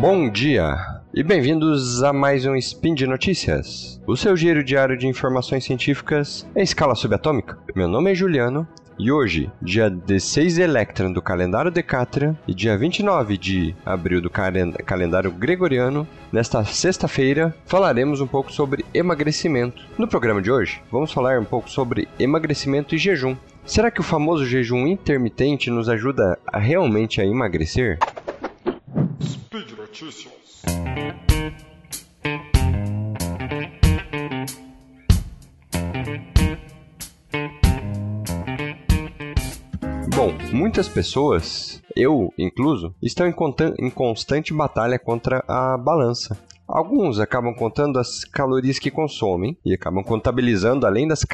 Bom dia e bem-vindos a mais um Spin de Notícias, o seu giro diário de informações científicas em escala subatômica. Meu nome é Juliano e hoje, dia 16 Electron do calendário Decatrian e dia 29 de abril do calendário Gregoriano, nesta sexta-feira, falaremos um pouco sobre emagrecimento. No programa de hoje, vamos falar um pouco sobre emagrecimento e jejum. Será que o famoso jejum intermitente nos ajuda a realmente a emagrecer? Notícias. Bom, muitas pessoas, eu incluso, estão em, em constante batalha contra a balança. Alguns acabam contando as calorias que consomem e acabam contabilizando, além das,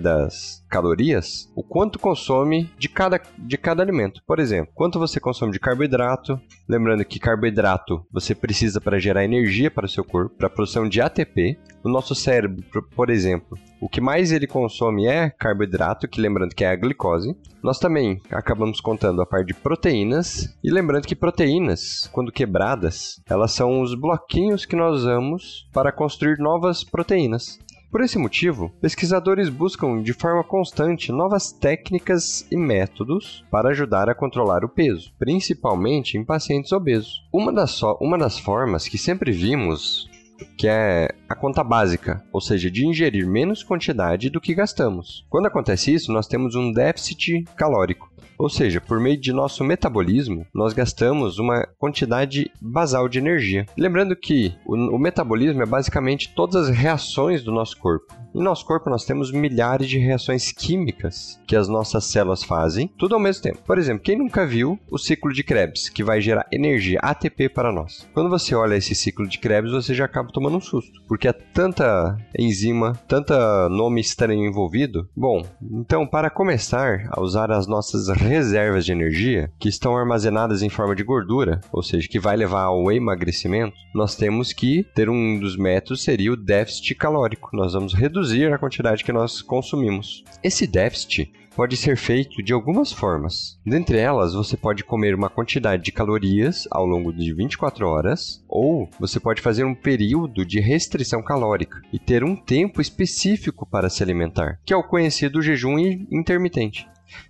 das calorias, o quanto consome de cada, de cada alimento. Por exemplo, quanto você consome de carboidrato. Lembrando que carboidrato você precisa para gerar energia para o seu corpo, para a produção de ATP. O nosso cérebro, por exemplo, o que mais ele consome é carboidrato, que lembrando que é a glicose. Nós também acabamos contando a parte de proteínas, e lembrando que proteínas, quando quebradas, elas são os bloquinhos que nós usamos para construir novas proteínas. Por esse motivo, pesquisadores buscam de forma constante novas técnicas e métodos para ajudar a controlar o peso, principalmente em pacientes obesos. Uma das, so uma das formas que sempre vimos que é a conta básica, ou seja, de ingerir menos quantidade do que gastamos. Quando acontece isso, nós temos um déficit calórico. Ou seja, por meio de nosso metabolismo, nós gastamos uma quantidade basal de energia. Lembrando que o, o metabolismo é basicamente todas as reações do nosso corpo. Em nosso corpo nós temos milhares de reações químicas que as nossas células fazem, tudo ao mesmo tempo. Por exemplo, quem nunca viu o ciclo de Krebs, que vai gerar energia ATP para nós? Quando você olha esse ciclo de Krebs, você já acaba tomando um susto, porque é tanta enzima, tanta nome estranho envolvido. Bom, então para começar a usar as nossas reservas de energia, que estão armazenadas em forma de gordura, ou seja, que vai levar ao emagrecimento, nós temos que ter um dos métodos seria o déficit calórico. Nós vamos reduzir a quantidade que nós consumimos. Esse déficit pode ser feito de algumas formas. Dentre elas, você pode comer uma quantidade de calorias ao longo de 24 horas, ou você pode fazer um período de restrição calórica e ter um tempo específico para se alimentar, que é o conhecido jejum intermitente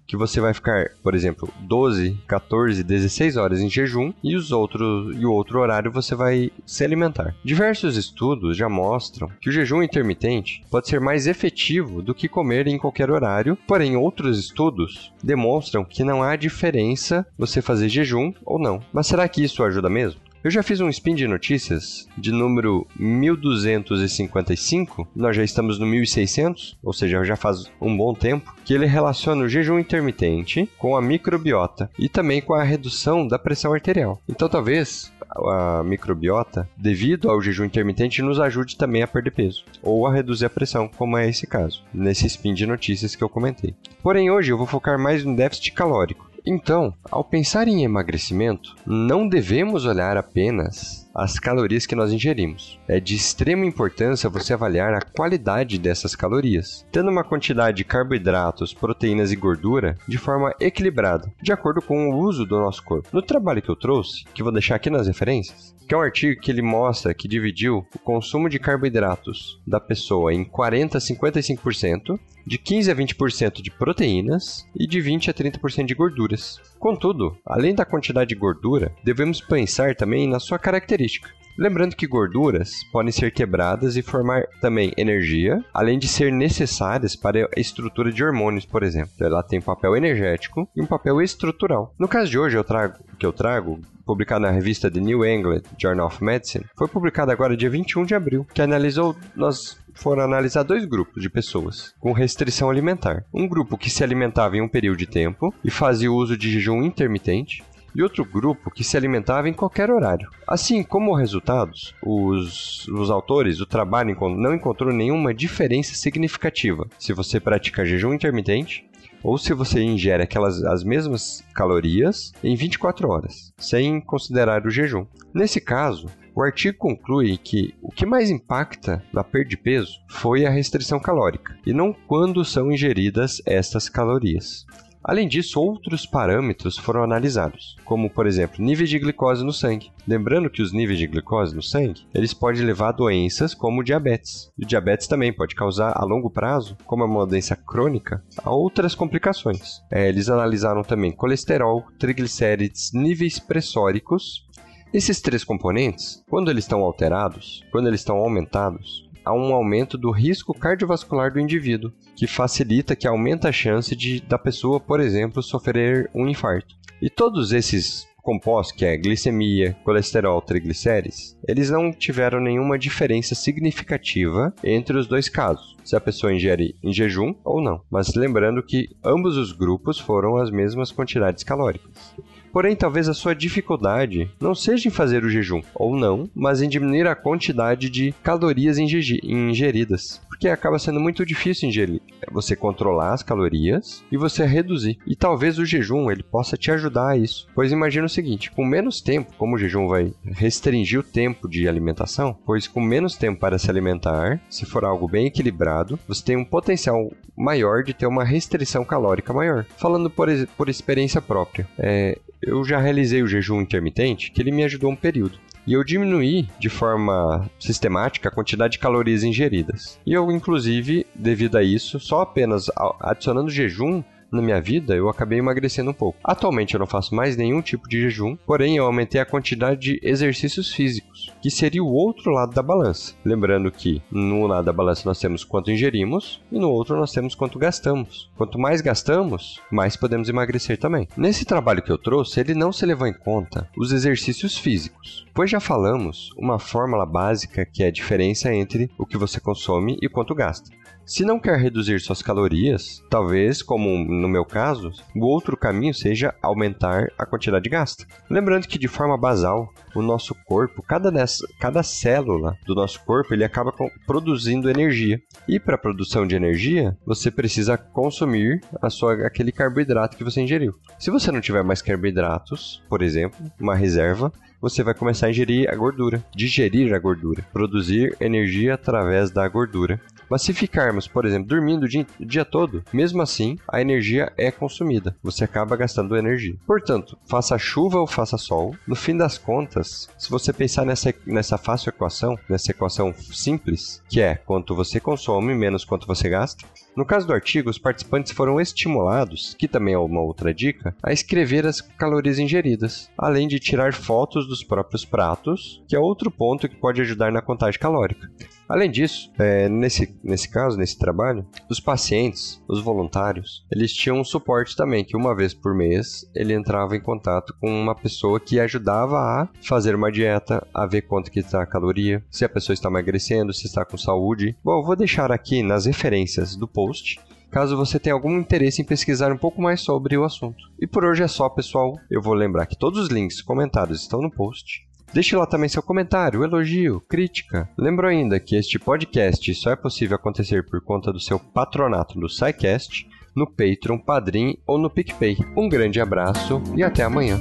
que você vai ficar, por exemplo, 12, 14, 16 horas em jejum e os outros e o outro horário você vai se alimentar. Diversos estudos já mostram que o jejum intermitente pode ser mais efetivo do que comer em qualquer horário, porém outros estudos demonstram que não há diferença você fazer jejum ou não. Mas será que isso ajuda mesmo? Eu já fiz um spin de notícias de número 1255, nós já estamos no 1600, ou seja, já faz um bom tempo, que ele relaciona o jejum intermitente com a microbiota e também com a redução da pressão arterial. Então, talvez a microbiota, devido ao jejum intermitente, nos ajude também a perder peso ou a reduzir a pressão, como é esse caso, nesse spin de notícias que eu comentei. Porém, hoje eu vou focar mais no déficit calórico. Então, ao pensar em emagrecimento, não devemos olhar apenas as calorias que nós ingerimos. É de extrema importância você avaliar a qualidade dessas calorias, tendo uma quantidade de carboidratos, proteínas e gordura de forma equilibrada, de acordo com o uso do nosso corpo. No trabalho que eu trouxe, que vou deixar aqui nas referências, que é um artigo que ele mostra que dividiu o consumo de carboidratos da pessoa em 40 a 55%, de 15 a 20% de proteínas e de 20 a 30% de gorduras. Contudo, além da quantidade de gordura, devemos pensar também na sua característica. Lembrando que gorduras podem ser quebradas e formar também energia, além de ser necessárias para a estrutura de hormônios, por exemplo. Ela tem um papel energético e um papel estrutural. No caso de hoje, eu trago, que eu trago publicado na revista The New England Journal of Medicine, foi publicado agora dia 21 de abril, que analisou nós foram analisar dois grupos de pessoas com restrição alimentar. Um grupo que se alimentava em um período de tempo e fazia uso de jejum intermitente, e outro grupo que se alimentava em qualquer horário. Assim como resultados, os, os autores, o trabalho não encontrou nenhuma diferença significativa se você pratica jejum intermitente ou se você ingere aquelas as mesmas calorias em 24 horas, sem considerar o jejum. Nesse caso, o artigo conclui que o que mais impacta na perda de peso foi a restrição calórica, e não quando são ingeridas estas calorias. Além disso, outros parâmetros foram analisados, como por exemplo, níveis de glicose no sangue. Lembrando que os níveis de glicose no sangue, eles podem levar a doenças como diabetes. E o diabetes também pode causar a longo prazo, como é uma doença crônica, a outras complicações. É, eles analisaram também colesterol, triglicérides, níveis pressóricos esses três componentes, quando eles estão alterados, quando eles estão aumentados, há um aumento do risco cardiovascular do indivíduo, que facilita, que aumenta a chance de da pessoa, por exemplo, sofrer um infarto. E todos esses compostos, que é glicemia, colesterol, triglicérides, eles não tiveram nenhuma diferença significativa entre os dois casos, se a pessoa ingere em jejum ou não. Mas lembrando que ambos os grupos foram as mesmas quantidades calóricas. Porém, talvez a sua dificuldade não seja em fazer o jejum, ou não, mas em diminuir a quantidade de calorias ingeridas. Porque acaba sendo muito difícil ingerir. Você controlar as calorias e você reduzir. E talvez o jejum ele possa te ajudar a isso. Pois imagina o seguinte: com menos tempo, como o jejum vai restringir o tempo de alimentação, pois com menos tempo para se alimentar, se for algo bem equilibrado, você tem um potencial maior de ter uma restrição calórica maior. Falando por, por experiência própria, é, eu já realizei o jejum intermitente, que ele me ajudou um período. E eu diminuí de forma sistemática a quantidade de calorias ingeridas. E eu, inclusive, devido a isso, só apenas adicionando jejum, na minha vida, eu acabei emagrecendo um pouco. Atualmente eu não faço mais nenhum tipo de jejum, porém eu aumentei a quantidade de exercícios físicos, que seria o outro lado da balança. Lembrando que no lado da balança nós temos quanto ingerimos e no outro nós temos quanto gastamos. Quanto mais gastamos, mais podemos emagrecer também. Nesse trabalho que eu trouxe, ele não se levou em conta os exercícios físicos, pois já falamos uma fórmula básica que é a diferença entre o que você consome e quanto gasta. Se não quer reduzir suas calorias, talvez, como no meu caso, o outro caminho seja aumentar a quantidade gasta. Lembrando que de forma basal, o nosso corpo, cada, dessa, cada célula do nosso corpo, ele acaba produzindo energia. E para produção de energia, você precisa consumir a sua, aquele carboidrato que você ingeriu. Se você não tiver mais carboidratos, por exemplo, uma reserva, você vai começar a ingerir a gordura, digerir a gordura, produzir energia através da gordura. Mas se ficarmos, por exemplo, dormindo o dia, o dia, todo, mesmo assim, a energia é consumida. Você acaba gastando energia. Portanto, faça chuva ou faça sol, no fim das contas, se você pensar nessa, nessa fácil equação, nessa equação simples, que é quanto você consome menos quanto você gasta, no caso do artigo, os participantes foram estimulados, que também é uma outra dica, a escrever as calorias ingeridas, além de tirar fotos dos próprios pratos, que é outro ponto que pode ajudar na contagem calórica. Além disso, é, nesse, nesse caso, nesse trabalho, os pacientes, os voluntários, eles tinham um suporte também, que uma vez por mês ele entrava em contato com uma pessoa que ajudava a fazer uma dieta, a ver quanto que está a caloria, se a pessoa está emagrecendo, se está com saúde. Bom, vou deixar aqui nas referências do post caso você tenha algum interesse em pesquisar um pouco mais sobre o assunto. E por hoje é só, pessoal. Eu vou lembrar que todos os links comentados estão no post. Deixe lá também seu comentário, elogio, crítica. Lembro ainda que este podcast só é possível acontecer por conta do seu patronato no SciCast, no Patreon, Padrim ou no PicPay. Um grande abraço e até amanhã.